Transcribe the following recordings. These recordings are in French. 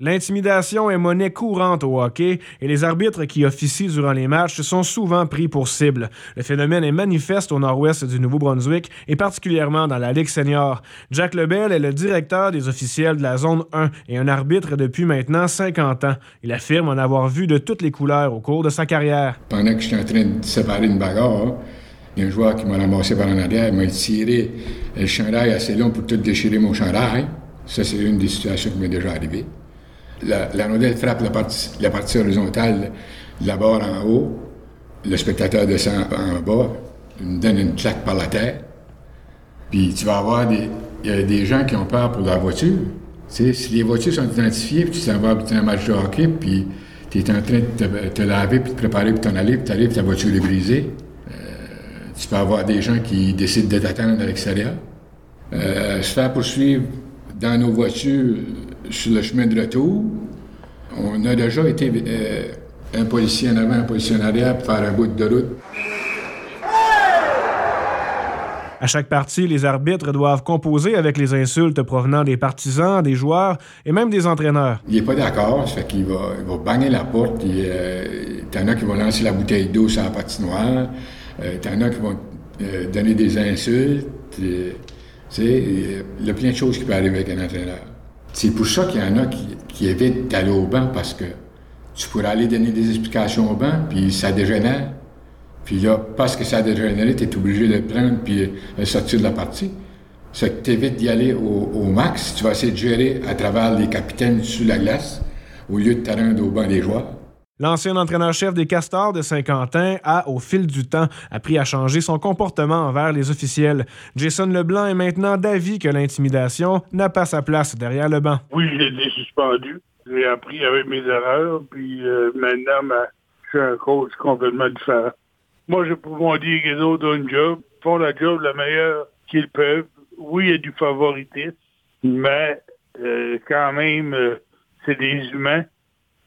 L'intimidation est monnaie courante au hockey et les arbitres qui officient durant les matchs sont souvent pris pour cible. Le phénomène est manifeste au nord-ouest du Nouveau-Brunswick et particulièrement dans la Ligue senior. Jack Lebel est le directeur des officiels de la zone 1 et un arbitre depuis maintenant 50 ans. Il affirme en avoir vu de toutes les couleurs au cours de sa carrière. Pendant que j'étais en train de séparer une bagarre, il y a un joueur qui m'a ramassé par en arrière, m'a tiré le chandail assez long pour tout déchirer mon chandail. Ça, c'est une des situations qui m'est déjà arrivée la, la, frappe la partie, la partie horizontale de la barre en haut, le spectateur descend en bas, me donne une claque par la tête, puis tu vas avoir des, y a des gens qui ont peur pour leur voiture. Si les voitures sont identifiées, puis tu t'en vas un match de hockey, puis tu es en train de te, laver, puis te préparer pour t'en aller, puis tu arrives, ta voiture est brisée, euh, tu peux avoir des gens qui décident de t'attendre à l'extérieur. Euh, se faire poursuivre dans nos voitures sur le chemin de retour. On a déjà été euh, un policier en avant, un policier en arrière pour faire un bout de route. À chaque partie, les arbitres doivent composer avec les insultes provenant des partisans, des joueurs et même des entraîneurs. Il n'est pas d'accord, ça fait qu'il va, il va bagner la porte. Il euh, en a qui vont lancer la bouteille d'eau sur la patinoire. Euh, T'en as qui vont euh, donner des insultes. il y a plein de choses qui peuvent arriver avec un entraîneur. C'est pour ça qu'il y en a qui, évitent d'aller au banc parce que tu pourrais aller donner des explications au banc, puis ça dégénère. Puis là, parce que ça a dégénéré, tu es obligé de prendre puis de sortir de la partie. C'est que tu évites d'y aller au, max. Tu vas essayer de gérer à travers les capitaines sur la glace au lieu de te rendre au banc des joueurs. L'ancien entraîneur-chef des Castors de Saint-Quentin a, au fil du temps, appris à changer son comportement envers les officiels. Jason Leblanc est maintenant d'avis que l'intimidation n'a pas sa place derrière le banc. Oui, j'ai été suspendu. J'ai appris avec mes erreurs, puis euh, maintenant, ben, je suis un coach complètement différent. Moi, je peux vous dire que les autres ont une job, font la job la meilleure qu'ils peuvent. Oui, il y a du favoritisme, mais euh, quand même, euh, c'est des humains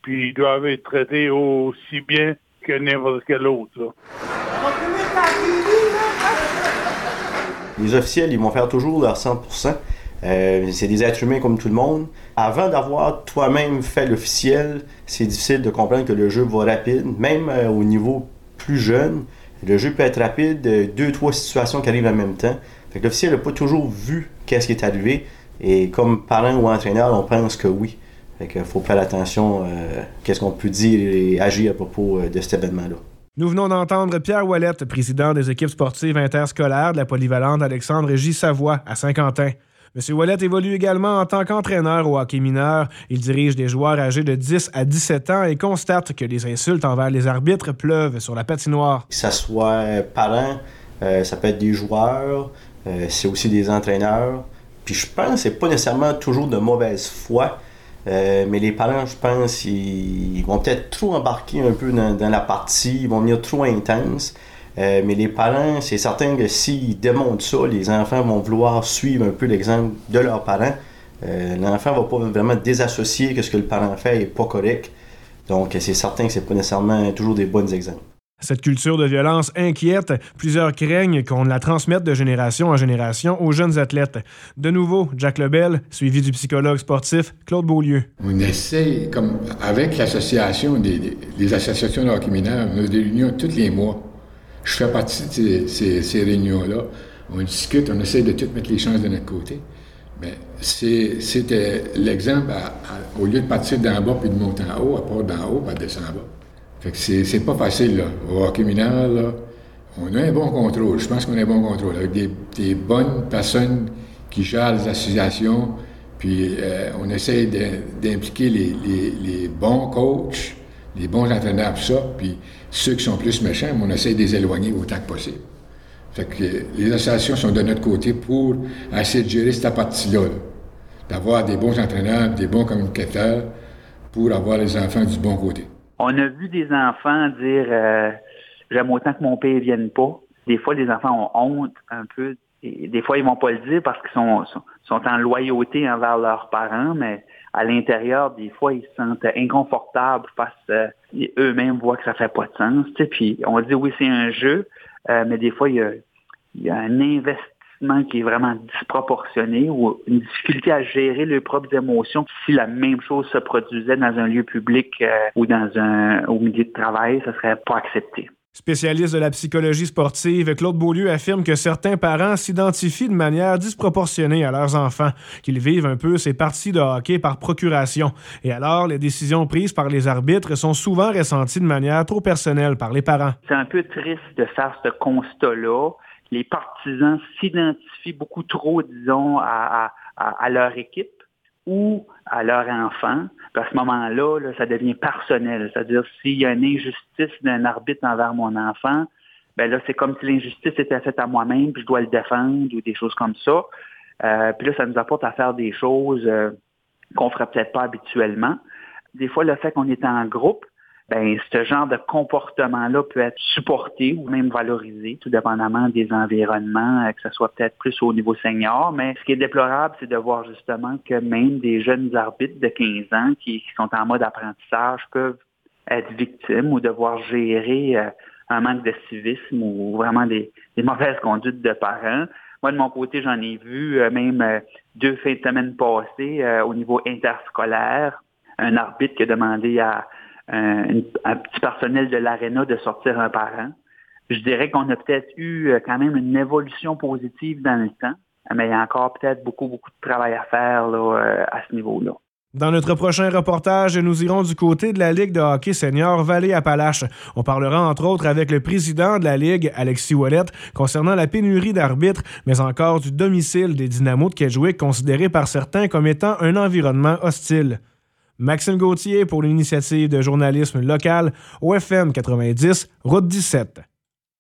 puis ils doivent être traités aussi bien que n'importe quel autre. Les officiels, ils vont faire toujours leur 100%. Euh, c'est des êtres humains comme tout le monde. Avant d'avoir toi-même fait l'officiel, c'est difficile de comprendre que le jeu va rapide, même euh, au niveau plus jeune. Le jeu peut être rapide, euh, deux, trois situations qui arrivent en même temps. l'officiel n'a pas toujours vu qu'est-ce qui est arrivé. Et comme parent ou entraîneur, on pense que oui. Il faut faire attention euh, qu'est-ce qu'on peut dire et agir à propos euh, de cet événement-là. Nous venons d'entendre Pierre Ouellette, président des équipes sportives interscolaires de la polyvalente Alexandre J. Savoie à Saint-Quentin. M. Ouellette évolue également en tant qu'entraîneur au hockey mineur. Il dirige des joueurs âgés de 10 à 17 ans et constate que les insultes envers les arbitres pleuvent sur la patinoire. Que ce soit parents, euh, ça peut être des joueurs, c'est aussi des entraîneurs. Puis je pense que c'est pas nécessairement toujours de mauvaise foi. Euh, mais les parents, je pense, ils, vont peut-être trop embarquer un peu dans, la partie, ils vont venir trop intense. Euh, mais les parents, c'est certain que s'ils démontrent ça, les enfants vont vouloir suivre un peu l'exemple de leurs parents. Euh, l'enfant va pas vraiment désassocier que ce que le parent fait est pas correct. Donc, c'est certain que c'est pas nécessairement toujours des bons exemples. Cette culture de violence inquiète. Plusieurs craignent qu'on la transmette de génération en génération aux jeunes athlètes. De nouveau, Jack Lebel, suivi du psychologue sportif Claude Beaulieu. On essaie, comme avec l'association des, associations de hockey mineur, on a des réunions tous les mois. Je fais partie de ces, réunions-là. On discute, on essaie de tout mettre les chances de notre côté. Mais c'était l'exemple, au lieu de partir d'en bas puis de monter en haut, à part d'en haut, à descendre en bas. Fait que c'est pas facile, là. Au hockey mineur, là, on a un bon contrôle. Je pense qu'on a un bon contrôle avec des, bonnes personnes qui gèrent les associations. Puis euh, on essaie d'impliquer les, bons coachs, les bons entraîneurs, tout ça. Puis ceux qui sont plus méchants, on essaie de les éloigner autant que possible. Fait que les associations sont de notre côté pour essayer de gérer cette partie-là. D'avoir des bons entraîneurs, des bons communicateurs pour avoir les enfants du bon côté. On a vu des enfants dire euh, j'aime autant que mon père vienne pas. Des fois, les enfants ont honte un peu. Des fois, ils vont pas le dire parce qu'ils sont, sont, en loyauté envers leurs parents, mais à l'intérieur, des fois, ils se sentent inconfortables parce qu'eux-mêmes voient que ça fait pas de sens. Tu puis on dit oui, c'est un jeu, euh, mais des fois, il y a, un investissement qui est vraiment disproportionné ou une difficulté à gérer leurs propres émotions si la même chose se produisait dans un lieu public euh, ou dans un au milieu de travail, ça serait pas accepté. Spécialiste de la psychologie sportive, Claude Beaulieu affirme que certains parents s'identifient de manière disproportionnée à leurs enfants, qu'ils vivent un peu ces parties de hockey par procuration. Et alors, les décisions prises par les arbitres sont souvent ressenties de manière trop personnelle par les parents. C'est un peu triste de faire ce constat-là. Les partisans s'identifient beaucoup trop, disons, à, à leur équipe ou à leur enfant. à ce moment-là, ça devient personnel. C'est-à-dire, s'il y a une injustice d'un arbitre envers mon enfant, ben là, c'est comme si l'injustice était faite à moi-même, puis je dois le défendre ou des choses comme ça. Euh, puis là, ça nous apporte à faire des choses euh, qu'on ferait peut-être pas habituellement. Des fois, le fait qu'on est en groupe, ben, ce genre de comportement-là peut être supporté ou même valorisé, tout dépendamment des environnements, euh, que ce soit peut-être plus au niveau senior. Mais ce qui est déplorable, c'est de voir justement que même des jeunes arbitres de 15 ans qui, sont en mode apprentissage peuvent être victimes ou devoir gérer euh, un manque de civisme ou vraiment des, mauvaises conduites de parents. Moi, de mon côté, j'en ai vu euh, même deux fins de semaine passées au niveau interscolaire, un arbitre qui a demandé à un, petit personnel de l'aréna de sortir un parent. Je dirais qu'on a peut-être eu euh, quand même une évolution positive dans le temps, mais il y a encore peut-être beaucoup, beaucoup de travail à faire euh, à ce niveau-là. Dans notre prochain reportage, nous irons du côté de la Ligue de hockey senior Vallée-Appalaches. On parlera entre autres avec le président de la Ligue, Alexis Ouellet, concernant la pénurie d'arbitres, mais encore du domicile des Dynamos de Kedgewick, considéré par certains comme étant un environnement hostile. Maxime Gauthier pour l'initiative de journalisme local au FM 90, route 17.